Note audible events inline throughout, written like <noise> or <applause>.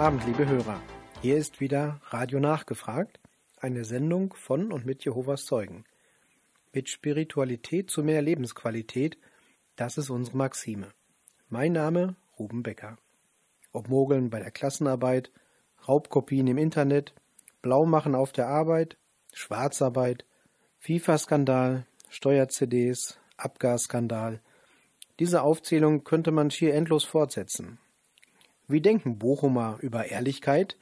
Abend, liebe Hörer. Hier ist wieder Radio Nachgefragt, eine Sendung von und mit Jehovas Zeugen. Mit Spiritualität zu mehr Lebensqualität, das ist unsere Maxime. Mein Name Ruben Becker. Ob Mogeln bei der Klassenarbeit, Raubkopien im Internet, Blaumachen auf der Arbeit, Schwarzarbeit, FIFA-Skandal, Steuer-CDs, Abgasskandal. Diese Aufzählung könnte man schier endlos fortsetzen. Wie denken Bochumer über Ehrlichkeit?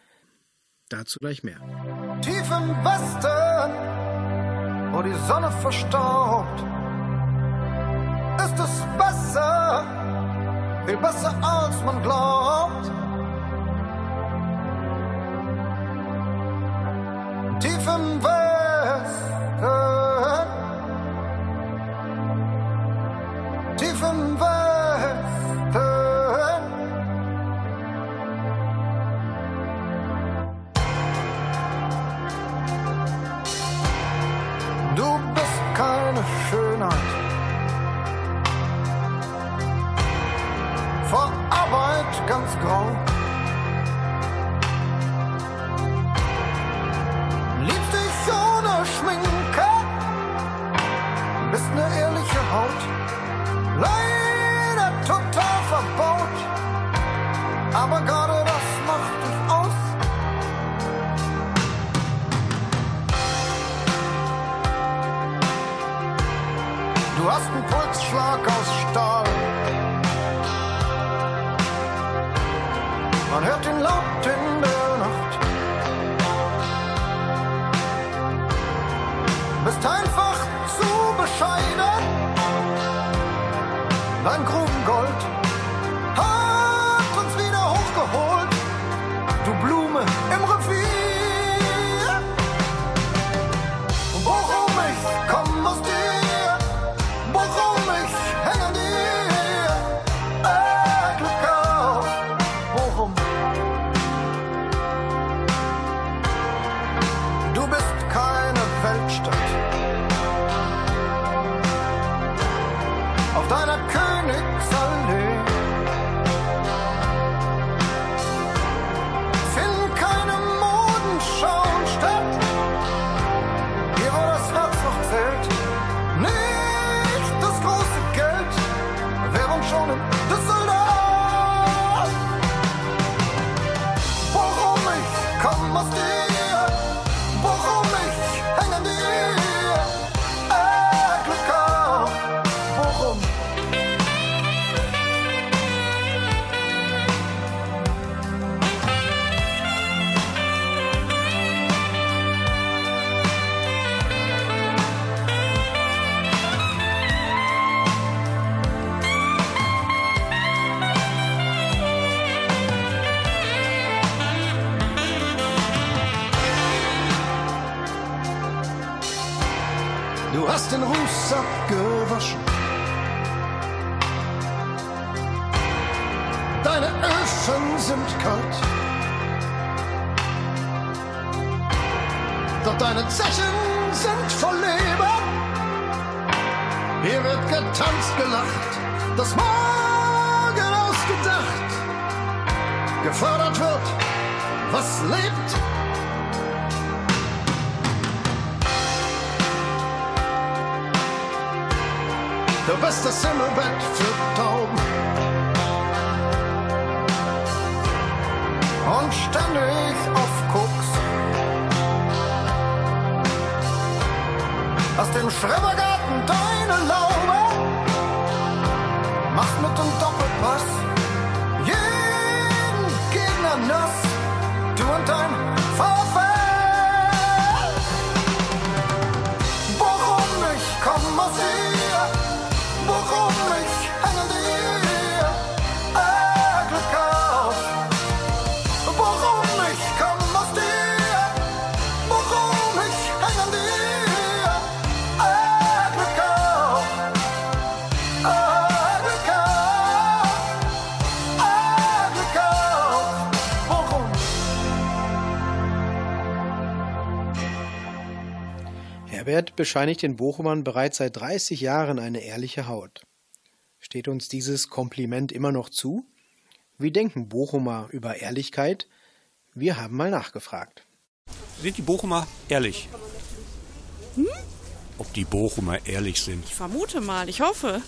Dazu gleich mehr. Tief im Westen, wo die Sonne verstaubt, ist es besser, viel besser als man glaubt. Tief im Westen. Das Morgen ausgedacht. Gefördert wird, was lebt. Du bist das Himmelbett für Tauben. Und ständig auf Koks. Aus dem Schrebergarten deine Laube. Herbert bescheinigt den Bochumern bereits seit 30 Jahren eine ehrliche Haut. Steht uns dieses Kompliment immer noch zu? Wie denken Bochumer über Ehrlichkeit? Wir haben mal nachgefragt. Sind die Bochumer ehrlich? Ob die Bochumer ehrlich sind? Ich vermute mal, ich hoffe.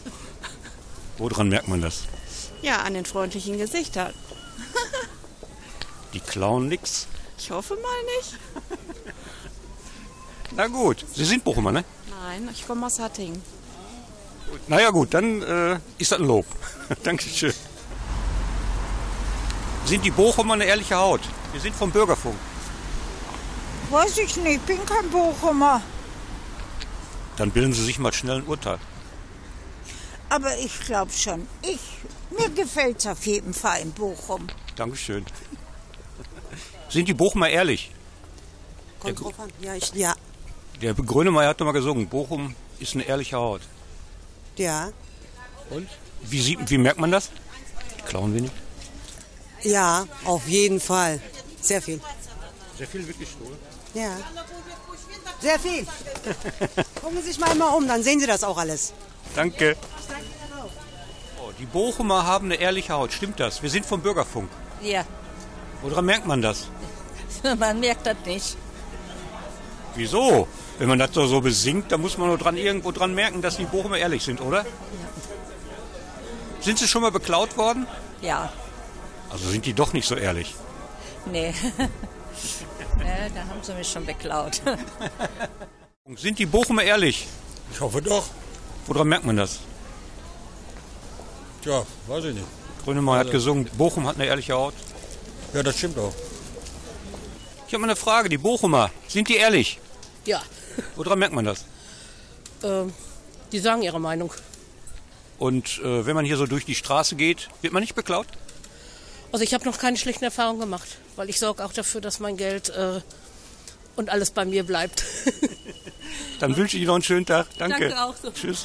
Woran merkt man das? Ja, an den freundlichen Gesichtern. Die klauen nix? Ich hoffe mal nicht. Na gut, Sie sind Bochumer, ne? Nein, ich komme aus Hattingen. Naja gut, dann äh, ist das ein Lob. <laughs> Dankeschön. Sind die Bochumer eine ehrliche Haut? Wir sind vom Bürgerfunk. Weiß ich nicht, bin kein Bochumer. Dann bilden Sie sich mal schnell ein Urteil. Aber ich glaube schon, ich, mir gefällt's auf jeden Fall in Bochum. Dankeschön. Sind die Bochumer ehrlich? Kommt drauf an. Ja, ich, ja, Der Grönemeyer hat doch mal gesungen, Bochum ist eine ehrliche Haut. ja, Und? Wie, sieht, wie merkt man das? Klauen wenig. ja, auf jeden Fall. Sehr viel. Sehr viel wird gestohlen. Ja. Sehr viel. Gucken Sie sich mal einmal um, dann sehen Sie das auch alles. Danke. Oh, die Bochumer haben eine ehrliche Haut, stimmt das? Wir sind vom Bürgerfunk. Ja, Woran merkt man das? <laughs> man merkt das nicht. Wieso? Wenn man das so, so besingt, dann muss man nur dran irgendwo dran merken, dass die Bochumer ehrlich sind, oder? Sind sie schon mal beklaut worden? Ja, Also sind die doch nicht so ehrlich. nee. ne, <laughs> da haben sie mich schon beklaut. <laughs> Sind die Bochumer ehrlich? Ich hoffe doch. Woran merkt man das? Tja, weiß ich nicht. Grönemeyer hat gesungen, Bochum hat eine ehrliche Haut. Ja, das stimmt auch. Ich habe mal eine Frage, die Bochumer, sind die ehrlich? Ja, Woran merkt man das? ähm, die sagen ihre Meinung. Und äh, wenn man hier so durch die Straße geht, wird man nicht beklaut? Also ich habe noch keine schlechten Erfahrungen gemacht, weil ich sorge auch dafür, dass mein Geld äh, und alles bei mir bleibt. <laughs> Dann wünsche ich Ihnen noch einen schönen Tag. Danke. Danke auch so. Tschüss.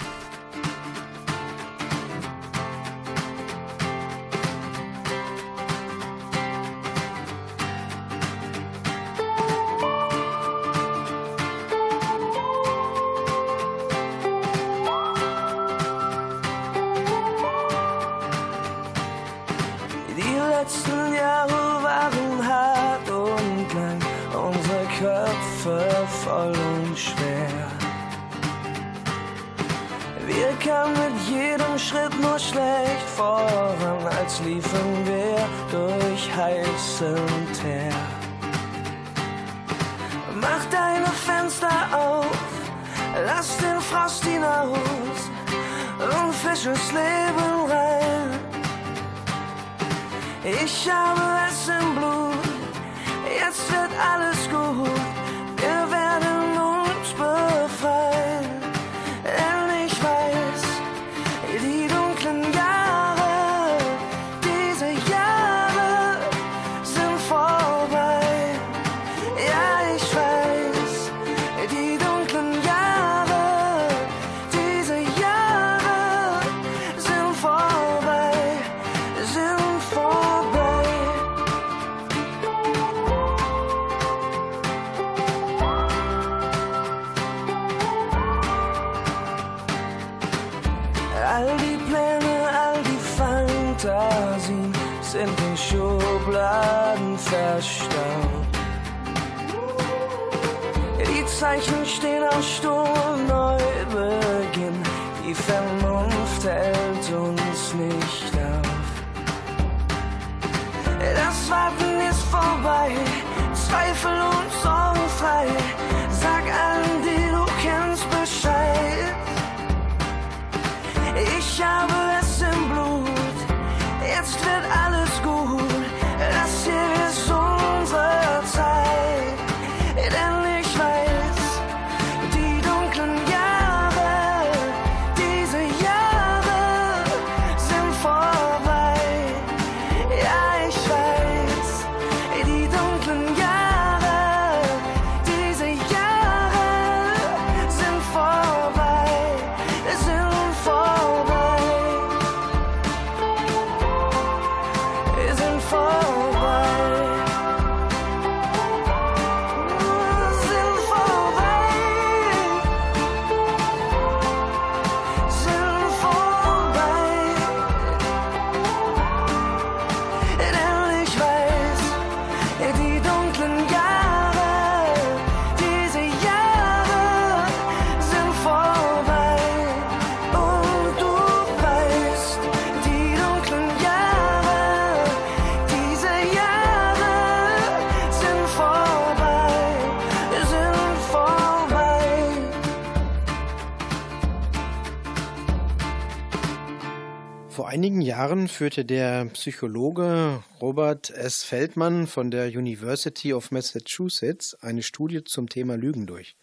Jahren führte der Psychologe Robert S. Feldman von der University of Massachusetts eine Studie zum Thema Lügen durch.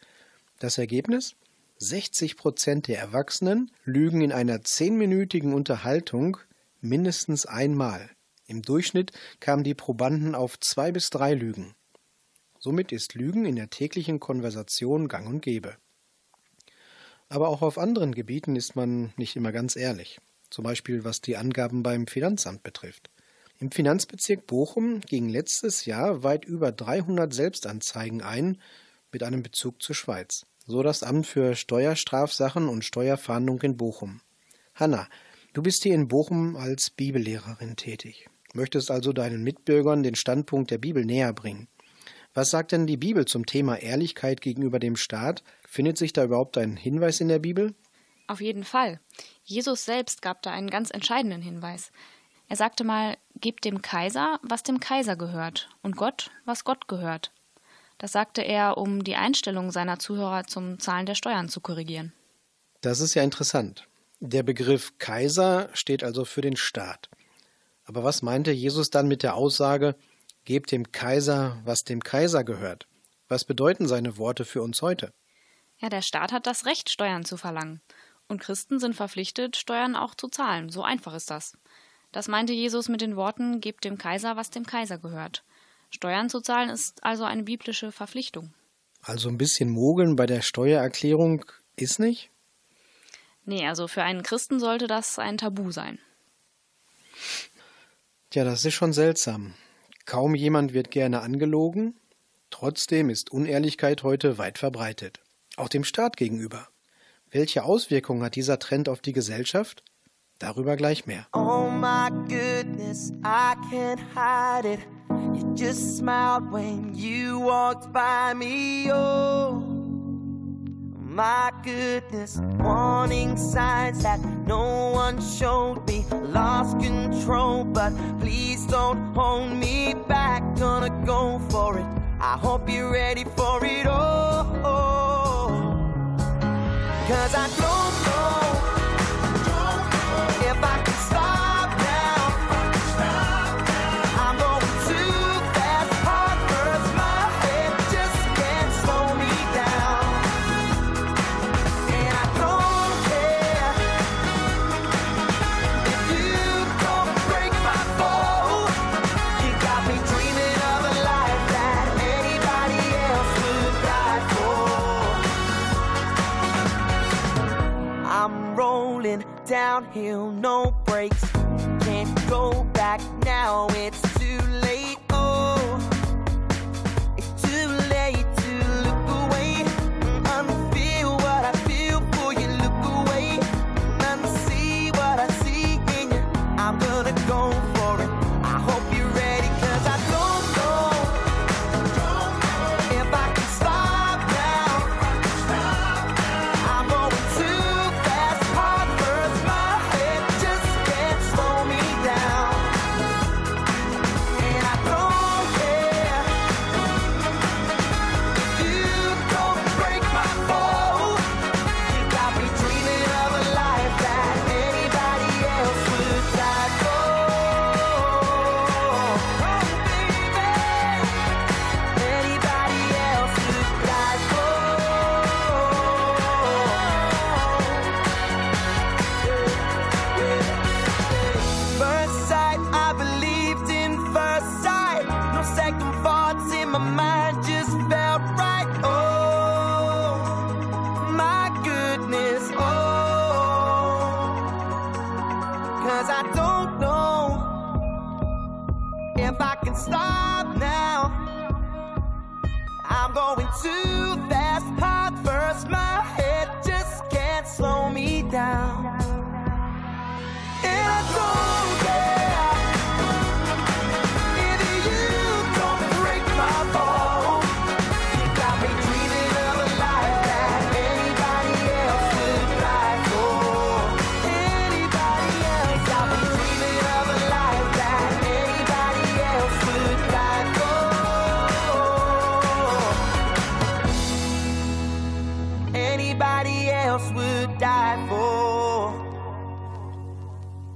Das Ergebnis? 60 Prozent der Erwachsenen lügen in einer zehnminütigen Unterhaltung mindestens einmal. Im Durchschnitt kamen die Probanden auf zwei bis drei Lügen. Somit ist Lügen in der täglichen Konversation gang und gäbe. Aber auch auf anderen Gebieten ist man nicht immer ganz ehrlich zum Beispiel was die Angaben beim Finanzamt betrifft. Im Finanzbezirk Bochum gingen letztes Jahr weit über 300 Selbstanzeigen ein mit einem Bezug zur Schweiz. So das Amt für Steuerstrafsachen und Steuerfahndung in Bochum. Hanna, du bist hier in Bochum als Bibellehrerin tätig. Möchtest also deinen Mitbürgern den Standpunkt der Bibel näher bringen. Was sagt denn die Bibel zum Thema Ehrlichkeit gegenüber dem Staat? Findet sich da überhaupt ein Hinweis in der Bibel? Auf jeden Fall. Jesus selbst gab da einen ganz entscheidenden Hinweis. Er sagte mal, gebt dem Kaiser, was dem Kaiser gehört, und Gott, was Gott gehört. Das sagte er, um die Einstellung seiner Zuhörer zum Zahlen der Steuern zu korrigieren. Das ist ja interessant. Der Begriff Kaiser steht also für den Staat. Aber was meinte Jesus dann mit der Aussage, gebt dem Kaiser, was dem Kaiser gehört? Was bedeuten seine Worte für uns heute? Ja, der Staat hat das Recht, Steuern zu verlangen. Und Christen sind verpflichtet, Steuern auch zu zahlen. So einfach ist das. Das meinte Jesus mit den Worten, gebt dem Kaiser, was dem Kaiser gehört. Steuern zu zahlen ist also eine biblische Verpflichtung. Also ein bisschen mogeln bei der Steuererklärung ist nicht? Nee, also für einen Christen sollte das ein Tabu sein. Tja, das ist schon seltsam. Kaum jemand wird gerne angelogen, trotzdem ist Unehrlichkeit heute weit verbreitet. Auch dem Staat gegenüber. Welche Auswirkungen hat dieser Trend auf die Gesellschaft? Darüber gleich mehr. Oh my goodness, I can't hide it. You just smiled when you walked by me. Oh my goodness, warning signs that no one showed me. Lost control, but please don't hold me back. Gonna go for it. I hope you're ready for it. Oh. oh. Cause I don't know downhill, no brakes. Can't go back now, it's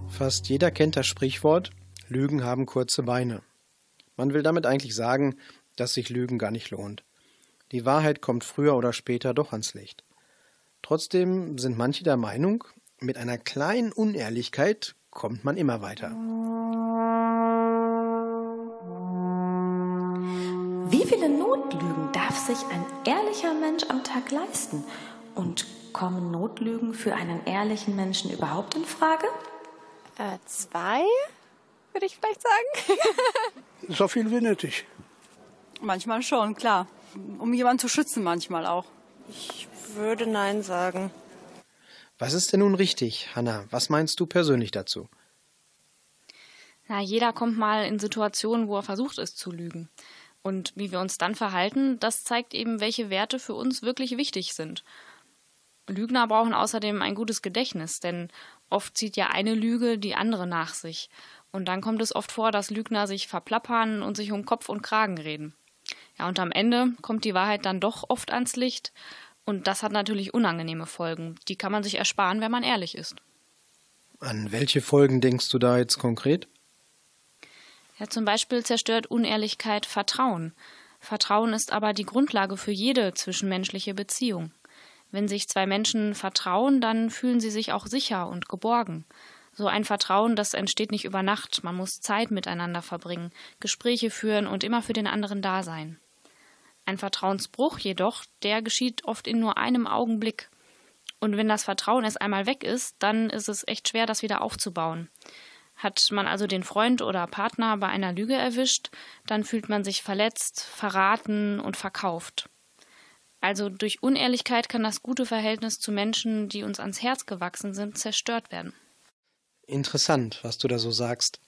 Fast jeder kennt das Sprichwort, Lügen haben kurze Beine. Man will damit eigentlich sagen, dass sich Lügen gar nicht lohnt. Die Wahrheit kommt früher oder später doch ans Licht. Trotzdem sind manche der Meinung, mit einer kleinen Unehrlichkeit kommt man immer weiter. Wie viele Notlügen darf sich ein ehrlicher Mensch am Tag leisten? Und kommen Notlügen für einen ehrlichen Menschen überhaupt in Frage? Äh, zwei, würde ich vielleicht sagen. so viel wie nötig. Manchmal schon, klar. Um jemanden zu schützen, manchmal auch. Ich würde Nein sagen. Was ist denn nun richtig, Hanna? Was meinst du persönlich dazu? Na, jeder kommt mal in Situationen, wo er versucht ist zu lügen. Und wie wir uns dann verhalten, das zeigt eben, welche Werte für uns wirklich wichtig sind. Lügner brauchen außerdem ein gutes Gedächtnis, denn oft zieht ja eine Lüge die andere nach sich. Und dann kommt es oft vor, dass Lügner sich verplappern und sich um Kopf und Kragen reden. Ja, und am Ende kommt die Wahrheit dann doch oft ans Licht. Und das hat natürlich unangenehme Folgen. Die kann man sich ersparen, wenn man ehrlich ist. An welche Folgen denkst du da jetzt konkret? Ja, zum Beispiel zerstört Unehrlichkeit Vertrauen. Vertrauen ist aber die Grundlage für jede zwischenmenschliche Beziehung. Wenn sich zwei Menschen vertrauen, dann fühlen sie sich auch sicher und geborgen. So ein Vertrauen, das entsteht nicht über Nacht. Man muss Zeit miteinander verbringen, Gespräche führen und immer für den anderen da sein. Ein Vertrauensbruch jedoch, der geschieht oft in nur einem Augenblick. Und wenn das Vertrauen erst einmal weg ist, dann ist es echt schwer, das wieder aufzubauen. Hat man also den Freund oder Partner bei einer Lüge erwischt, dann fühlt man sich verletzt, verraten und verkauft. Also durch Unehrlichkeit kann das gute Verhältnis zu Menschen, die uns ans Herz gewachsen sind, zerstört werden. Interessant, was du da so sagst.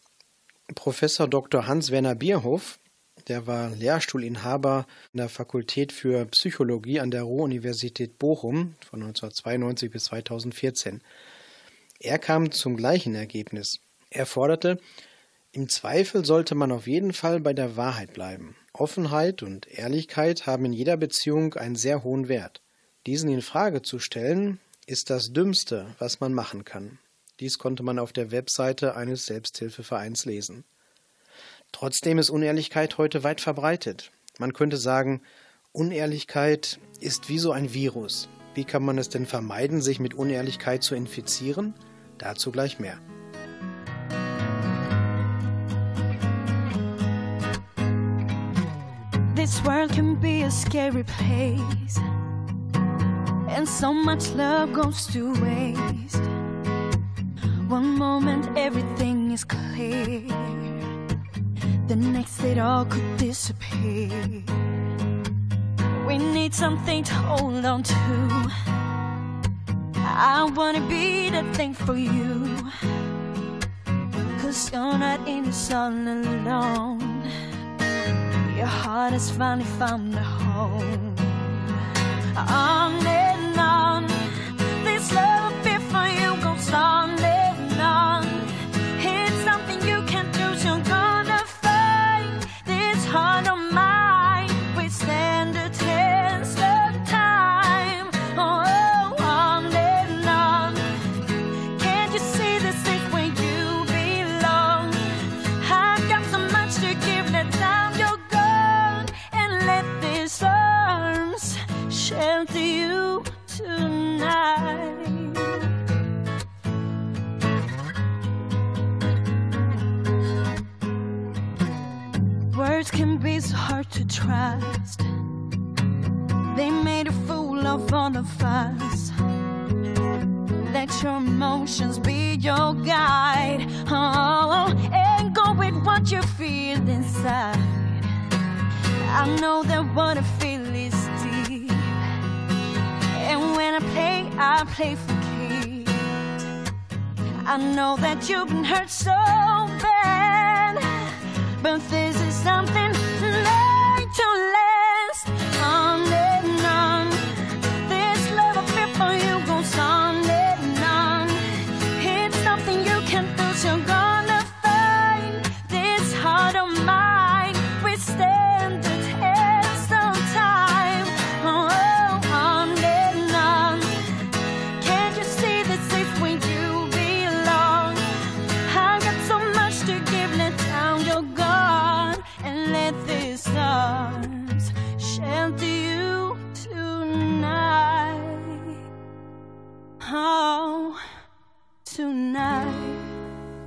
Professor Dr. Hans-Werner Bierhoff, der war Lehrstuhlinhaber in der Fakultät für Psychologie an der Ruhr-Universität Bochum von 1992 bis 2014. Er kam zum gleichen Ergebnis. Er forderte, im Zweifel sollte man auf jeden Fall bei der Wahrheit bleiben. Offenheit und Ehrlichkeit haben in jeder Beziehung einen sehr hohen Wert. Diesen in Frage zu stellen, ist das Dümmste, was man machen kann. Dies konnte man auf der Webseite eines Selbsthilfevereins lesen. Trotzdem ist Unehrlichkeit heute weit verbreitet. Man könnte sagen, Unehrlichkeit ist wie so ein Virus. Wie kann man es denn vermeiden, sich mit Unehrlichkeit zu infizieren? Dazu gleich mehr. This world can be a scary place, and so much love goes to waste. One moment everything is clear, the next it all could disappear. We need something to hold on to. I wanna be the thing for you, cause you're not in this all alone. Heart has finally found a home.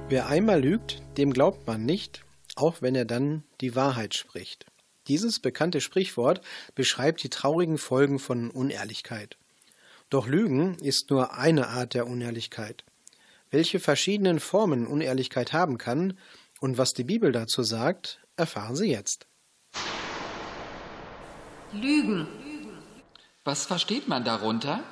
Wer einmal lügt, dem glaubt man nicht, auch wenn er dann die Wahrheit spricht. Dieses bekannte Sprichwort beschreibt die traurigen Folgen von Unehrlichkeit. Doch Lügen ist nur eine Art der Unehrlichkeit. Welche verschiedenen Formen Unehrlichkeit haben kann und was die Bibel dazu sagt, erfahren Sie jetzt. Lügen. Was versteht man darunter?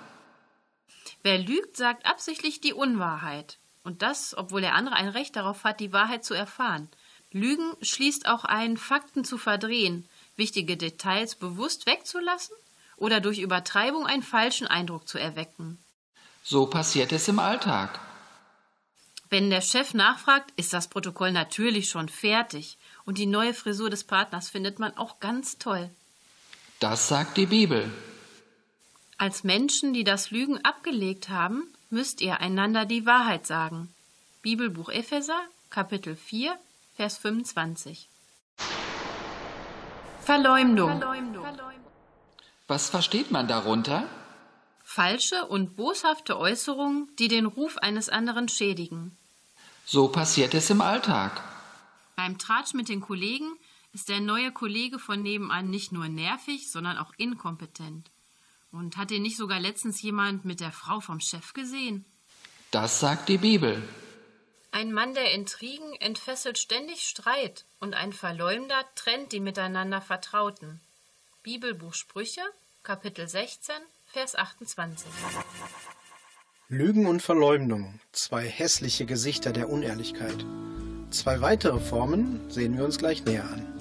Wer lügt, sagt absichtlich die Unwahrheit. Und das, obwohl der andere ein Recht darauf hat, die Wahrheit zu erfahren. Lügen schließt auch ein, Fakten zu verdrehen, wichtige Details bewusst wegzulassen oder durch Übertreibung einen falschen Eindruck zu erwecken. So passiert es im Alltag. Wenn der Chef nachfragt, ist das Protokoll natürlich schon fertig und die neue Frisur des Partners findet man auch ganz toll. Das sagt die Bibel. Als Menschen, die das Lügen abgelegt haben, müsst ihr einander die Wahrheit sagen. Bibelbuch Epheser, Kapitel 4, Vers 25. Verleumdung. Was versteht man darunter? Falsche und boshafte Äußerungen, die den Ruf eines anderen schädigen. So passiert es im Alltag. Beim Tratsch mit den Kollegen ist der neue Kollege von nebenan nicht nur nervig, sondern auch inkompetent. Und hat ihn nicht sogar letztens jemand mit der Frau vom Chef gesehen? Das sagt die Bibel. Ein Mann der Intrigen entfesselt ständig Streit und ein Verleumder trennt die miteinander Vertrauten. Bibelbuch Sprüche, Kapitel 16, Vers 28. Lügen und Verleumdung, zwei hässliche Gesichter der Unehrlichkeit. Zwei weitere Formen sehen wir uns gleich näher an.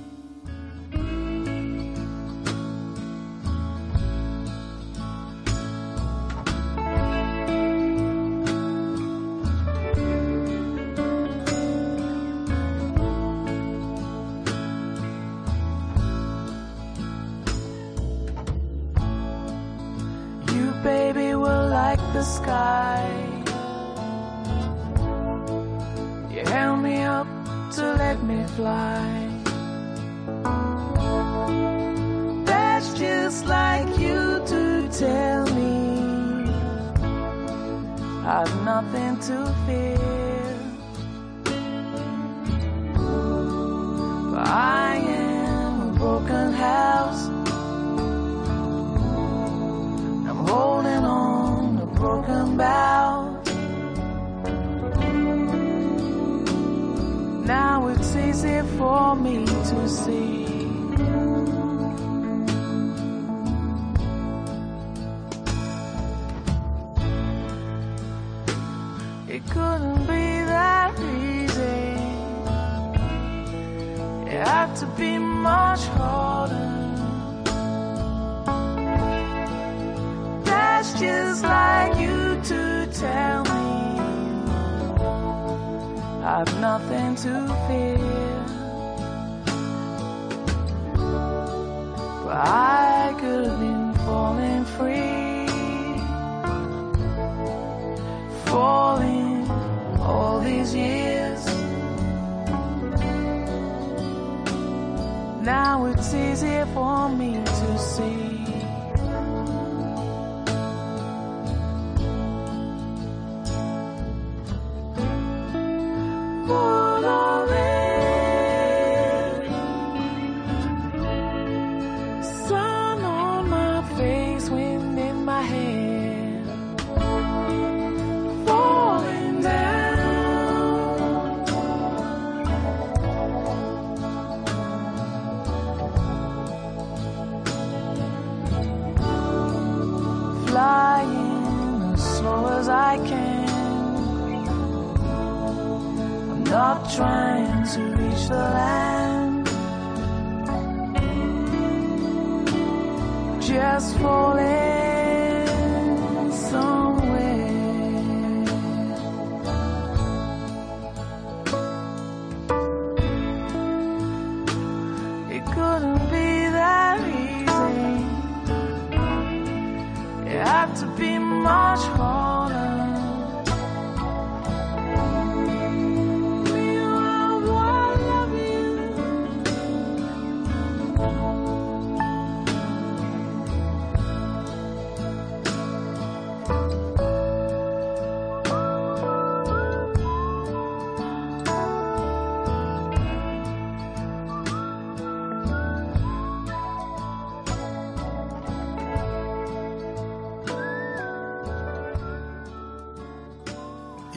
Falling all these years. Now it's easier for me to see.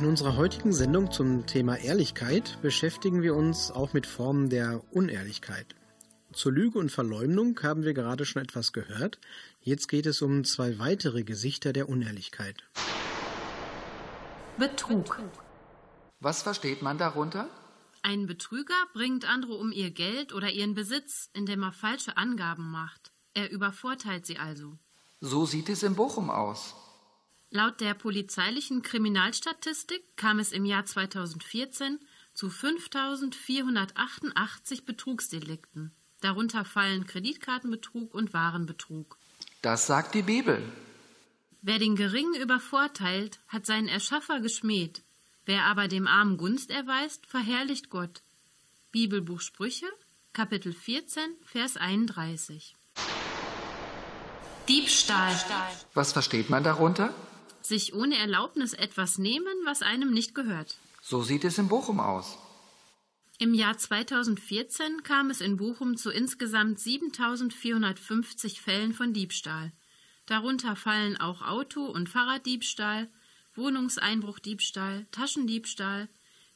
In unserer heutigen Sendung zum Thema Ehrlichkeit beschäftigen wir uns auch mit Formen der Unehrlichkeit. Zur Lüge und Verleumdung haben wir gerade schon etwas gehört. Jetzt geht es um zwei weitere Gesichter der Unehrlichkeit. Betrug. Was versteht man darunter? Ein Betrüger bringt andere um ihr Geld oder ihren Besitz, indem er falsche Angaben macht. Er übervorteilt sie also. So sieht es in Bochum aus. Laut der polizeilichen Kriminalstatistik kam es im Jahr 2014 zu 5488 Betrugsdelikten. Darunter fallen Kreditkartenbetrug und Warenbetrug. Das sagt die Bibel. Wer den Geringen übervorteilt, hat seinen Erschaffer geschmäht. Wer aber dem Armen Gunst erweist, verherrlicht Gott. Bibelbuch Sprüche, Kapitel 14, Vers 31. Diebstahl. Was versteht man darunter? Sich ohne Erlaubnis etwas nehmen, was einem nicht gehört. So sieht es in Bochum aus. Im Jahr 2014 kam es in Bochum zu insgesamt 7450 Fällen von Diebstahl. Darunter fallen auch Auto- und Fahrraddiebstahl, Wohnungseinbruchdiebstahl, Taschendiebstahl,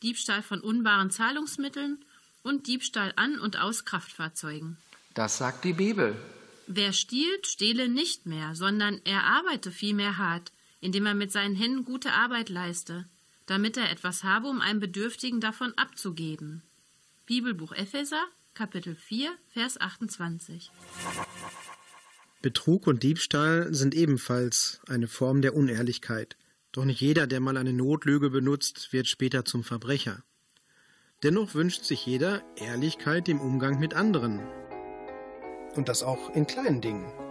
Diebstahl von unbaren Zahlungsmitteln und Diebstahl an und aus Kraftfahrzeugen. Das sagt die Bibel. Wer stiehlt, stehle nicht mehr, sondern er arbeite vielmehr hart, indem er mit seinen Händen gute Arbeit leiste, damit er etwas habe, um einem Bedürftigen davon abzugeben. Bibelbuch Epheser, Kapitel 4, Vers 28. Betrug und Diebstahl sind ebenfalls eine Form der Unehrlichkeit. Doch nicht jeder, der mal eine Notlüge benutzt, wird später zum Verbrecher. Dennoch wünscht sich jeder Ehrlichkeit im Umgang mit anderen. Und das auch in kleinen Dingen.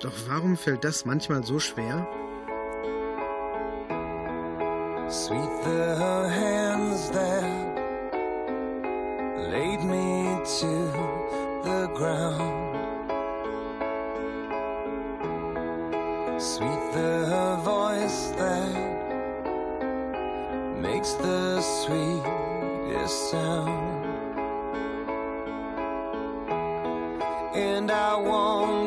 Doch warum fällt das manchmal so schwer? Sweet the hands that laid me to the ground. Sweet the voice that makes the sweetest sound. And I won't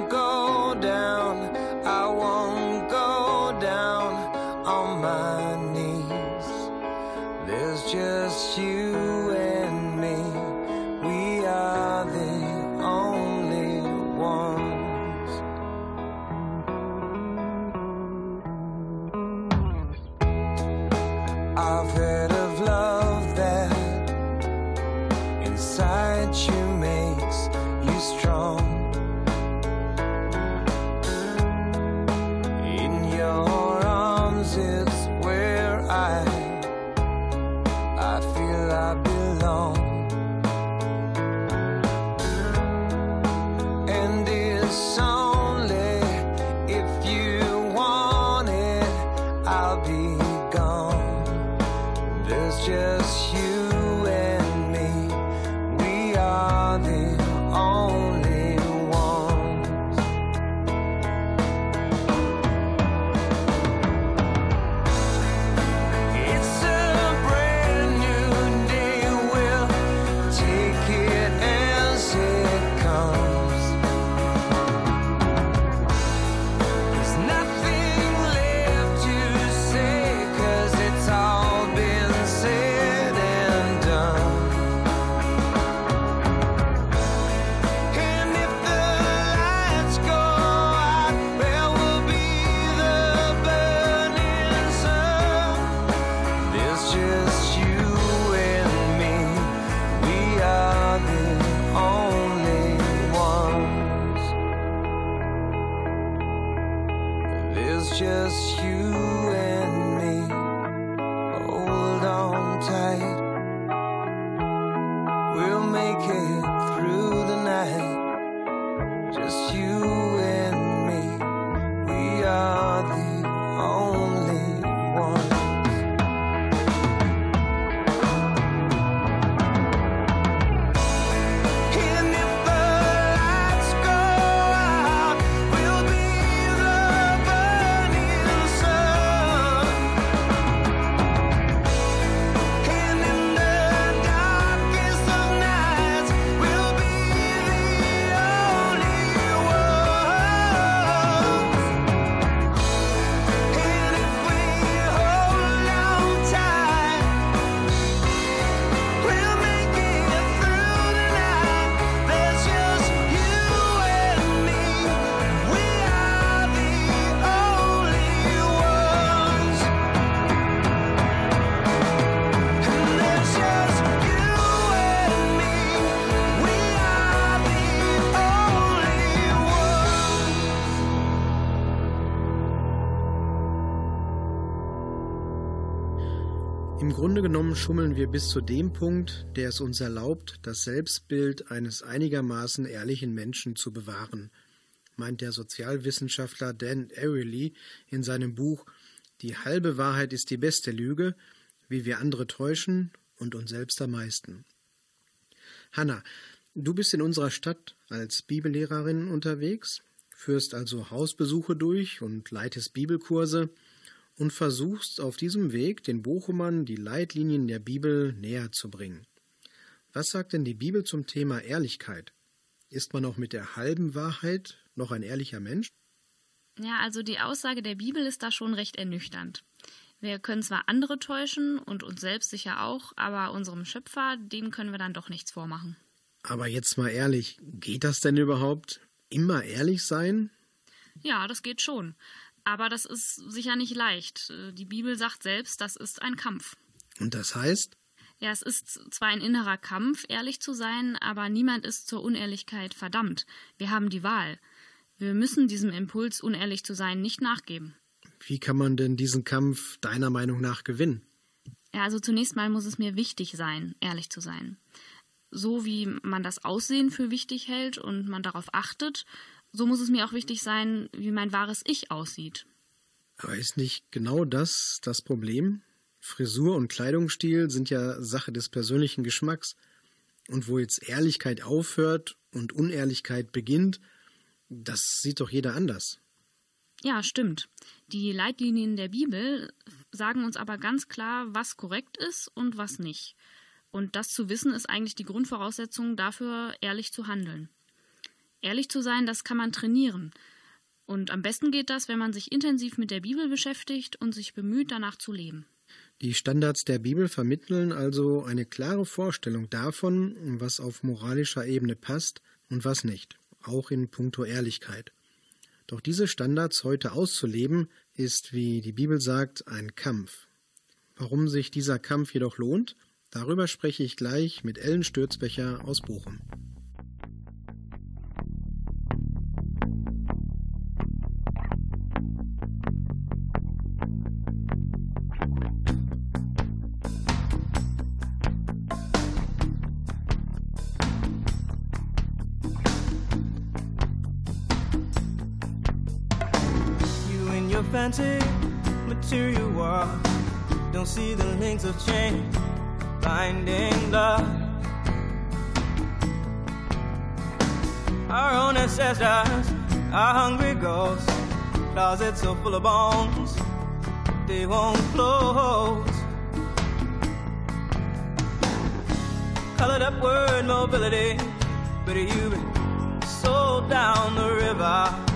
Genommen schummeln wir bis zu dem Punkt, der es uns erlaubt, das Selbstbild eines einigermaßen ehrlichen Menschen zu bewahren, meint der Sozialwissenschaftler Dan Ariely in seinem Buch Die halbe Wahrheit ist die beste Lüge, wie wir andere täuschen und uns selbst am meisten. Hanna, du bist in unserer Stadt als Bibellehrerin unterwegs, führst also Hausbesuche durch und leitest Bibelkurse und versuchst auf diesem Weg den Bochumern die Leitlinien der Bibel näher zu bringen. Was sagt denn die Bibel zum Thema Ehrlichkeit? Ist man auch mit der halben Wahrheit noch ein ehrlicher Mensch? Ja, also die Aussage der Bibel ist da schon recht ernüchternd. Wir können zwar andere täuschen und uns selbst sicher auch, aber unserem Schöpfer, dem können wir dann doch nichts vormachen. Aber jetzt mal ehrlich, geht das denn überhaupt? Immer ehrlich sein? Ja, das geht schon. Aber das ist sicher nicht leicht. Die Bibel sagt selbst, das ist ein Kampf. Und das heißt? Ja, es ist zwar ein innerer Kampf, ehrlich zu sein, aber niemand ist zur Unehrlichkeit verdammt. Wir haben die Wahl. Wir müssen diesem Impuls, unehrlich zu sein, nicht nachgeben. Wie kann man denn diesen Kampf deiner Meinung nach gewinnen? Ja, also zunächst mal muss es mir wichtig sein, ehrlich zu sein. So wie man das Aussehen für wichtig hält und man darauf achtet, so muss es mir auch wichtig sein, wie mein wahres Ich aussieht. Aber ist nicht genau das das Problem? Frisur und Kleidungsstil sind ja Sache des persönlichen Geschmacks. Und wo jetzt Ehrlichkeit aufhört und Unehrlichkeit beginnt, das sieht doch jeder anders. Ja, stimmt. Die Leitlinien der Bibel sagen uns aber ganz klar, was korrekt ist und was nicht. Und das zu wissen ist eigentlich die Grundvoraussetzung dafür, ehrlich zu handeln. Ehrlich zu sein, das kann man trainieren. Und am besten geht das, wenn man sich intensiv mit der Bibel beschäftigt und sich bemüht, danach zu leben. Die Standards der Bibel vermitteln also eine klare Vorstellung davon, was auf moralischer Ebene passt und was nicht, auch in puncto Ehrlichkeit. Doch diese Standards heute auszuleben, ist, wie die Bibel sagt, ein Kampf. Warum sich dieser Kampf jedoch lohnt, darüber spreche ich gleich mit Ellen Stürzbecher aus Bochum. Fancy material world don't see the links of change binding love. Our own ancestors our hungry ghosts, closets so full of bones they won't close. Colored up word mobility, but you've been sold down the river.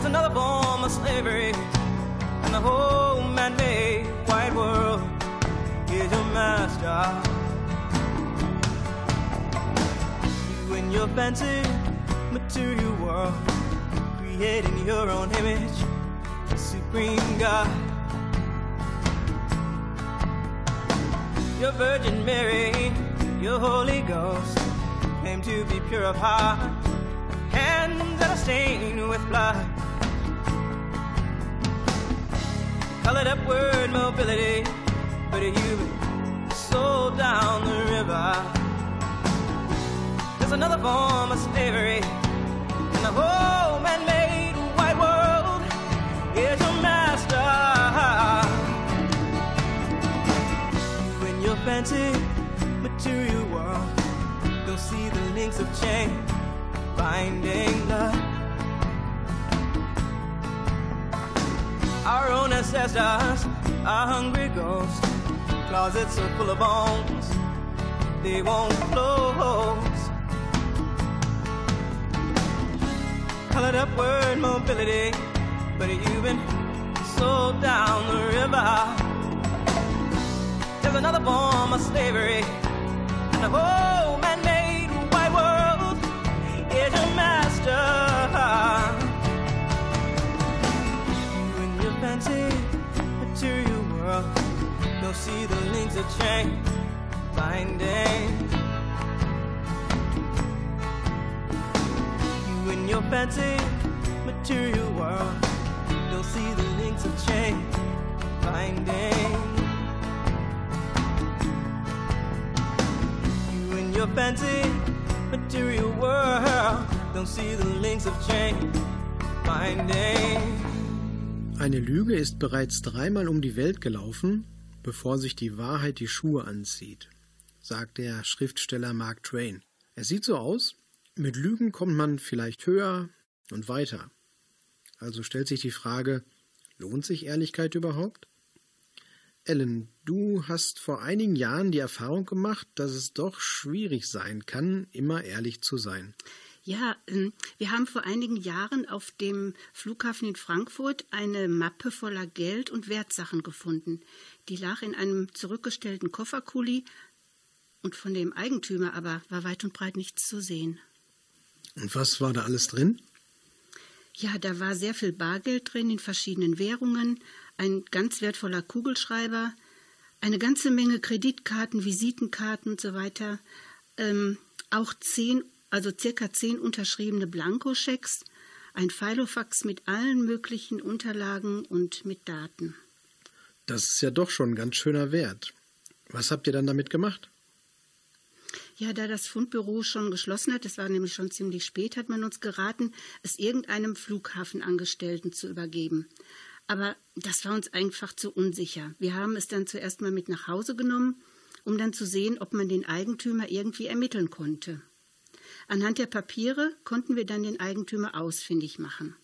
It's another form of slavery, and the whole man-made white world is your master. You and your fancy material world, creating your own image, supreme God. Your Virgin Mary, your Holy Ghost, came to be pure of heart, hands that are stained with blood. Colored up word mobility, but you've been sold down the river. There's another form of slavery, and the whole man-made white world is your master. When You and your fancy material world don't see the links of chain binding love. Our own ancestors are hungry ghosts, closets so full of bones they won't close. Colored up word mobility, but you've been sold down the river. There's another form of slavery, and the whole man-made white world is your master. guaranteed material world. You'll see the links of chain binding. You in your fancy material world. You'll see the links of chain binding. You in your fancy material world. Don't see the links of chain binding. Eine Lüge ist bereits dreimal um die Welt gelaufen, bevor sich die Wahrheit die Schuhe anzieht, sagt der Schriftsteller Mark Twain. Es sieht so aus, mit Lügen kommt man vielleicht höher und weiter. Also stellt sich die Frage, lohnt sich Ehrlichkeit überhaupt? Ellen, du hast vor einigen Jahren die Erfahrung gemacht, dass es doch schwierig sein kann, immer ehrlich zu sein. Ja, ähm, wir haben vor einigen Jahren auf dem Flughafen in Frankfurt eine Mappe voller Geld und Wertsachen gefunden. Die lag in einem zurückgestellten Kofferkuli und von dem Eigentümer aber war weit und breit nichts zu sehen. Und was war da alles drin? Ja, da war sehr viel Bargeld drin in verschiedenen Währungen, ein ganz wertvoller Kugelschreiber, eine ganze Menge Kreditkarten, Visitenkarten und so weiter, ähm, auch zehn, also circa zehn unterschriebene Blankoschecks, ein Filofax mit allen möglichen Unterlagen und mit Daten. Das ist ja doch schon ein ganz schöner Wert. Was habt ihr dann damit gemacht? Ja, da das Fundbüro schon geschlossen hat, es war nämlich schon ziemlich spät, hat man uns geraten, es irgendeinem Flughafenangestellten zu übergeben. Aber das war uns einfach zu unsicher. Wir haben es dann zuerst mal mit nach Hause genommen, um dann zu sehen, ob man den Eigentümer irgendwie ermitteln konnte. Anhand der Papiere konnten wir dann den Eigentümer ausfindig machen.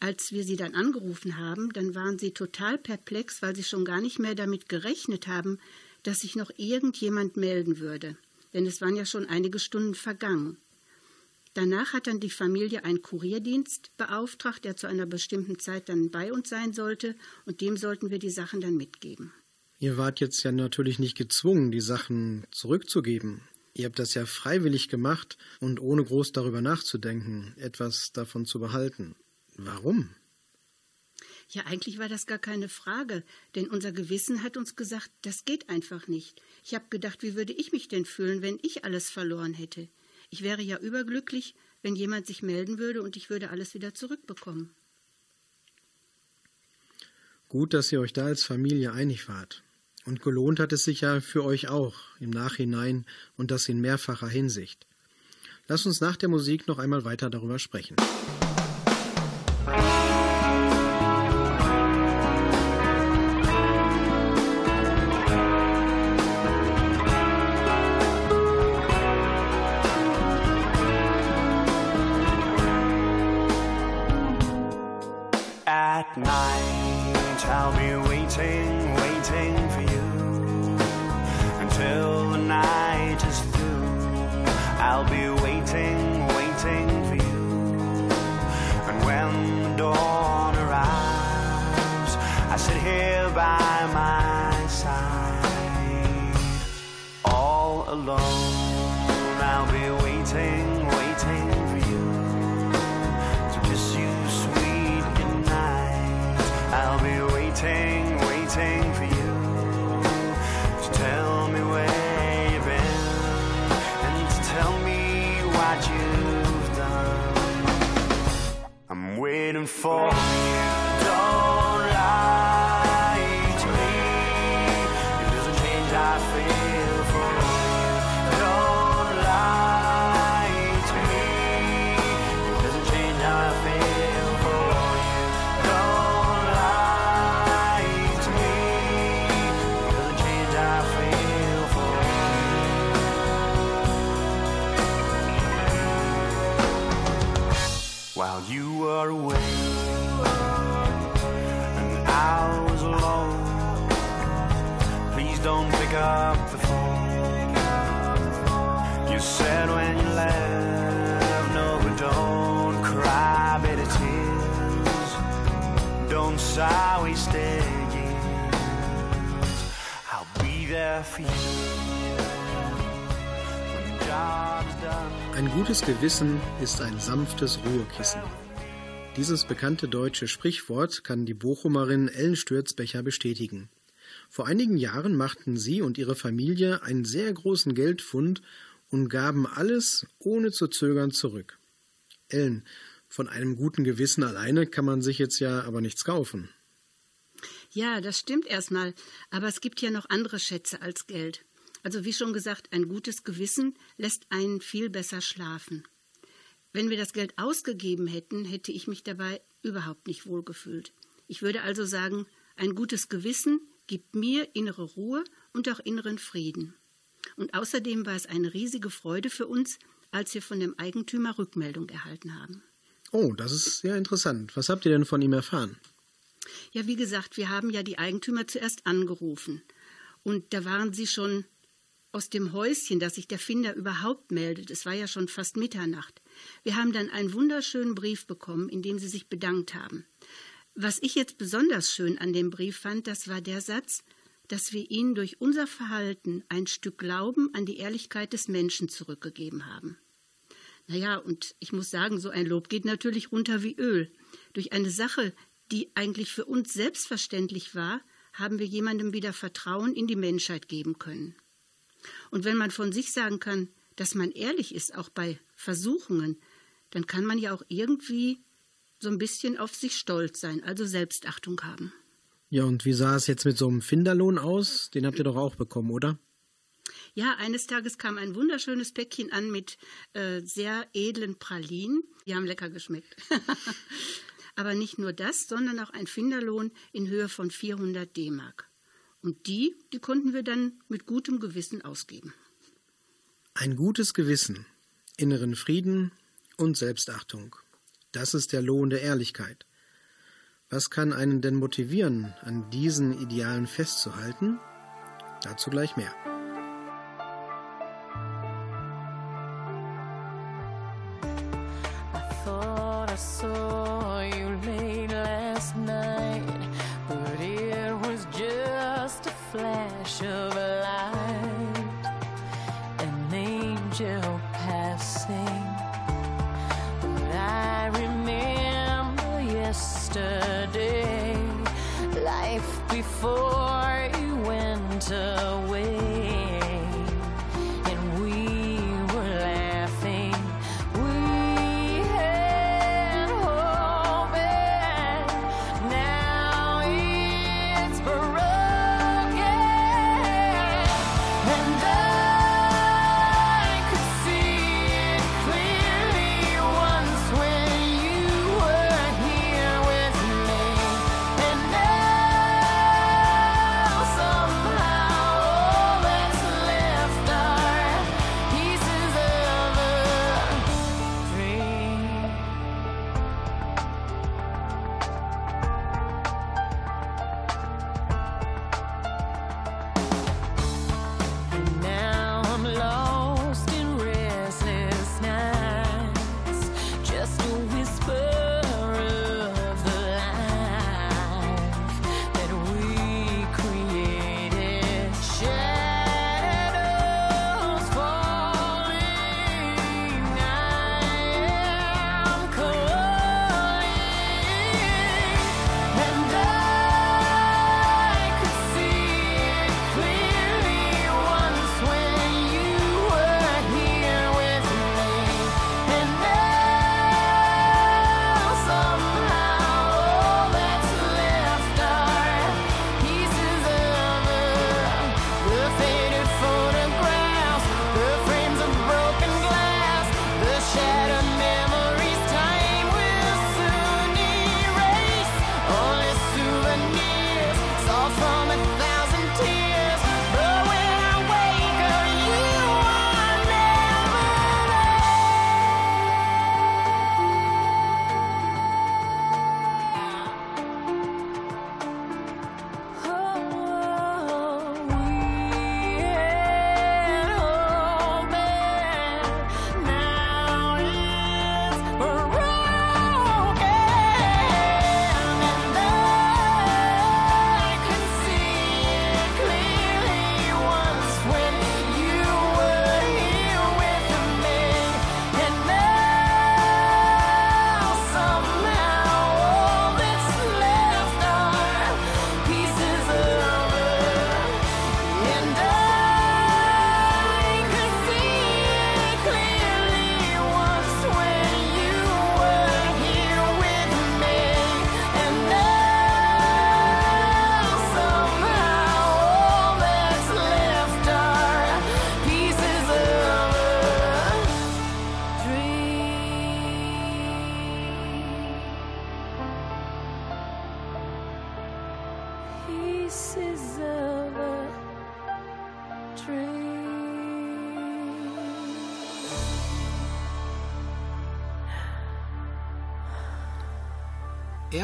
Als wir sie dann angerufen haben, dann waren sie total perplex, weil sie schon gar nicht mehr damit gerechnet haben, dass sich noch irgendjemand melden würde denn es waren ja schon einige Stunden vergangen. Danach hat dann die Familie einen Kurierdienst beauftragt, der zu einer bestimmten Zeit dann bei uns sein sollte, und dem sollten wir die Sachen dann mitgeben. Ihr wart jetzt ja natürlich nicht gezwungen, die Sachen zurückzugeben. Ihr habt das ja freiwillig gemacht und ohne groß darüber nachzudenken, etwas davon zu behalten. Warum? Ja, eigentlich war das gar keine Frage, denn unser Gewissen hat uns gesagt, das geht einfach nicht. Ich habe gedacht, wie würde ich mich denn fühlen, wenn ich alles verloren hätte? Ich wäre ja überglücklich, wenn jemand sich melden würde und ich würde alles wieder zurückbekommen. Gut, dass ihr euch da als Familie einig wart. Und gelohnt hat es sich ja für euch auch im Nachhinein und das in mehrfacher Hinsicht. Lass uns nach der Musik noch einmal weiter darüber sprechen. At waiting, for you Ein gutes Gewissen ist ein sanftes Ruhekissen. Dieses bekannte deutsche Sprichwort kann die Bochumerin Ellen Stürzbecher bestätigen. Vor einigen Jahren machten sie und ihre Familie einen sehr großen Geldfund und gaben alles ohne zu zögern zurück. Ellen, von einem guten Gewissen alleine kann man sich jetzt ja aber nichts kaufen. Ja, das stimmt erstmal, aber es gibt ja noch andere Schätze als Geld. Also wie schon gesagt, ein gutes Gewissen lässt einen viel besser schlafen. Wenn wir das Geld ausgegeben hätten, hätte ich mich dabei überhaupt nicht wohlgefühlt. Ich würde also sagen, ein gutes Gewissen gibt mir innere Ruhe und auch inneren Frieden. Und außerdem war es eine riesige Freude für uns, als wir von dem Eigentümer Rückmeldung erhalten haben. Oh, das ist sehr interessant. Was habt ihr denn von ihm erfahren? Ja, wie gesagt, wir haben ja die Eigentümer zuerst angerufen. Und da waren sie schon aus dem Häuschen, dass sich der Finder überhaupt meldet. Es war ja schon fast Mitternacht. Wir haben dann einen wunderschönen Brief bekommen, in dem sie sich bedankt haben. Was ich jetzt besonders schön an dem Brief fand, das war der Satz, dass wir ihnen durch unser Verhalten ein Stück Glauben an die Ehrlichkeit des Menschen zurückgegeben haben. Naja, und ich muss sagen, so ein Lob geht natürlich runter wie Öl. Durch eine Sache, die eigentlich für uns selbstverständlich war, haben wir jemandem wieder Vertrauen in die Menschheit geben können. Und wenn man von sich sagen kann, dass man ehrlich ist, auch bei Versuchungen, dann kann man ja auch irgendwie so ein bisschen auf sich stolz sein, also Selbstachtung haben. Ja, und wie sah es jetzt mit so einem Finderlohn aus? Den habt ihr doch auch bekommen, oder? Ja, eines Tages kam ein wunderschönes Päckchen an mit äh, sehr edlen Pralinen. Die haben lecker geschmeckt. <laughs> Aber nicht nur das, sondern auch ein Finderlohn in Höhe von 400 D-Mark. Und die, die konnten wir dann mit gutem Gewissen ausgeben. Ein gutes Gewissen, inneren Frieden und Selbstachtung. Das ist der Lohn der Ehrlichkeit. Was kann einen denn motivieren, an diesen Idealen festzuhalten? Dazu gleich mehr.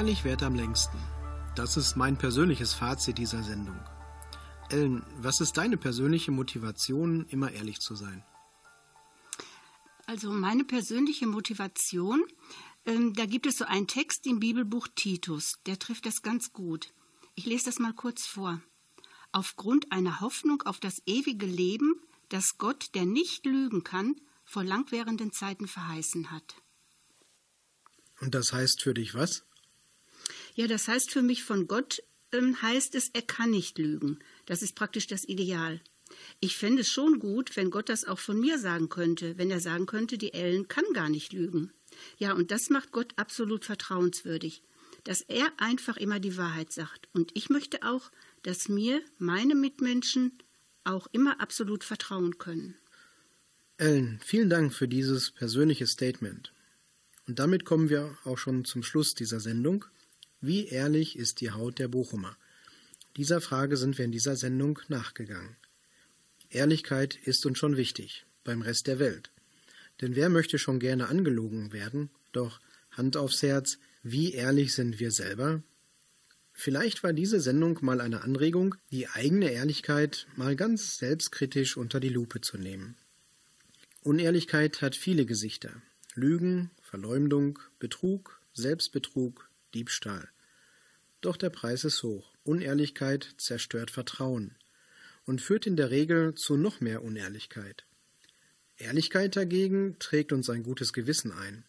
Ehrlich währt am längsten. Das ist mein persönliches Fazit dieser Sendung. Ellen, was ist deine persönliche Motivation, immer ehrlich zu sein? Also meine persönliche Motivation, ähm, da gibt es so einen Text im Bibelbuch Titus, der trifft das ganz gut. Ich lese das mal kurz vor. Aufgrund einer Hoffnung auf das ewige Leben, das Gott, der nicht lügen kann, vor langwährenden Zeiten verheißen hat. Und das heißt für dich was? Ja, das heißt für mich von Gott ähm, heißt es, er kann nicht lügen. Das ist praktisch das Ideal. Ich fände es schon gut, wenn Gott das auch von mir sagen könnte, wenn er sagen könnte, die Ellen kann gar nicht lügen. Ja, und das macht Gott absolut vertrauenswürdig, dass er einfach immer die Wahrheit sagt. Und ich möchte auch, dass mir meine Mitmenschen auch immer absolut vertrauen können. Ellen, vielen Dank für dieses persönliche Statement. Und damit kommen wir auch schon zum Schluss dieser Sendung. Wie ehrlich ist die Haut der Bochumer? Dieser Frage sind wir in dieser Sendung nachgegangen. Ehrlichkeit ist uns schon wichtig, beim Rest der Welt. Denn wer möchte schon gerne angelogen werden? Doch Hand aufs Herz, wie ehrlich sind wir selber? Vielleicht war diese Sendung mal eine Anregung, die eigene Ehrlichkeit mal ganz selbstkritisch unter die Lupe zu nehmen. Unehrlichkeit hat viele Gesichter. Lügen, Verleumdung, Betrug, Selbstbetrug, Diebstahl. Doch der Preis ist hoch. Unehrlichkeit zerstört Vertrauen und führt in der Regel zu noch mehr Unehrlichkeit. Ehrlichkeit dagegen trägt uns ein gutes Gewissen ein.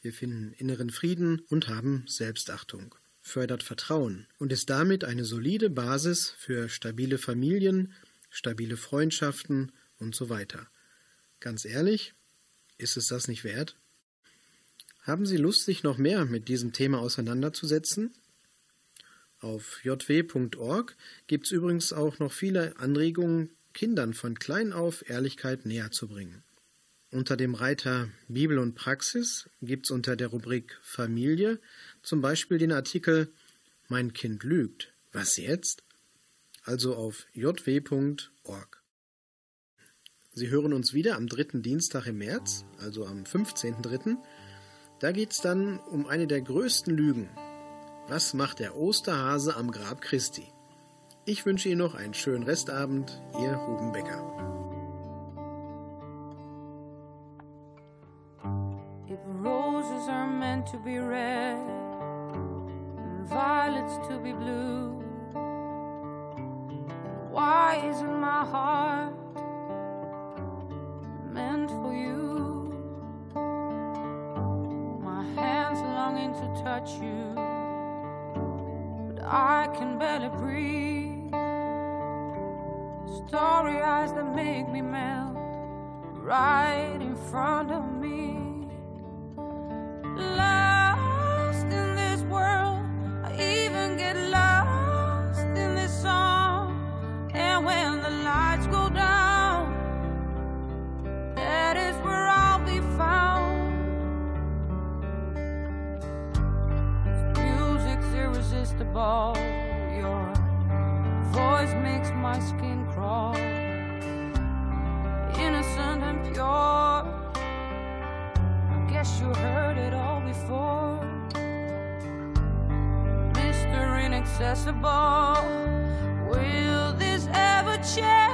Wir finden inneren Frieden und haben Selbstachtung, fördert Vertrauen und ist damit eine solide Basis für stabile Familien, stabile Freundschaften und so weiter. Ganz ehrlich, ist es das nicht wert? Haben Sie Lust, sich noch mehr mit diesem Thema auseinanderzusetzen? Auf jw.org gibt es übrigens auch noch viele Anregungen, Kindern von klein auf Ehrlichkeit näher zu bringen. Unter dem Reiter Bibel und Praxis gibt es unter der Rubrik Familie zum Beispiel den Artikel Mein Kind lügt. Was jetzt? Also auf jw.org. Sie hören uns wieder am dritten Dienstag im März, also am 15.3. Da geht es dann um eine der größten Lügen. Was macht der Osterhase am Grab Christi? Ich wünsche Ihnen noch einen schönen Restabend, Ihr Ruben Becker. If roses are meant to be red and violets to be blue, why isn't my heart meant for you? Longing to touch you, but I can barely breathe. Story eyes that make me melt right in front of me. Voice makes my skin crawl. Innocent and pure. I guess you heard it all before. Mr. Inaccessible, will this ever change?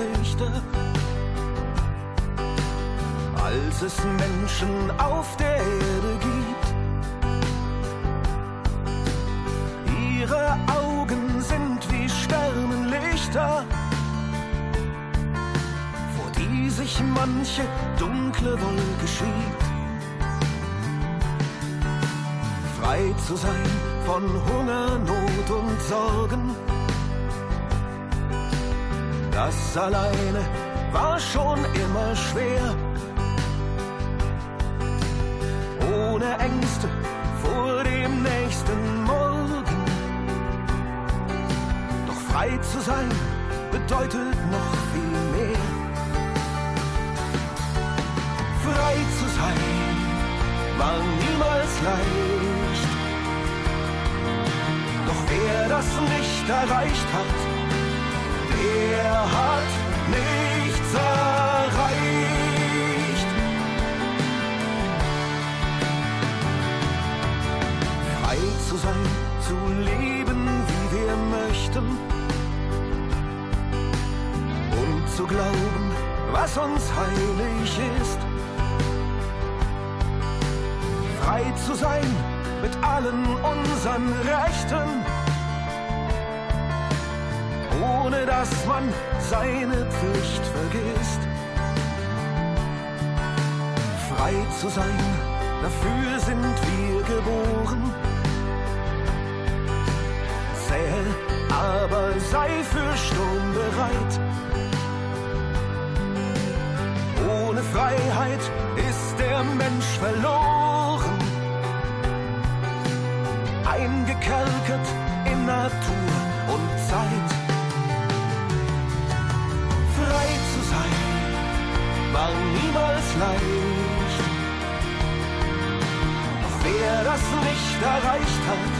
Gesichter, als es Menschen auf der Erde gibt. Ihre Augen sind wie Sternenlichter, vor die sich manche dunkle Wolke schiebt. Frei zu sein von Hunger, Not und Sorgen, das alleine war schon immer schwer. Ohne Ängste vor dem nächsten Morgen. Doch frei zu sein bedeutet noch viel mehr. Frei zu sein war niemals leicht. Doch wer das nicht erreicht hat, der hat nichts erreicht. Frei zu sein, zu leben, wie wir möchten. Und zu glauben, was uns heilig ist. Frei zu sein mit allen unseren Rechten ohne dass man seine Pflicht vergisst. Frei zu sein, dafür sind wir geboren. Sähe, aber sei für Sturm bereit. Ohne Freiheit ist der Mensch verloren. Eingekerkert in Natur und Zeit. War niemals leicht. Doch wer das nicht erreicht hat,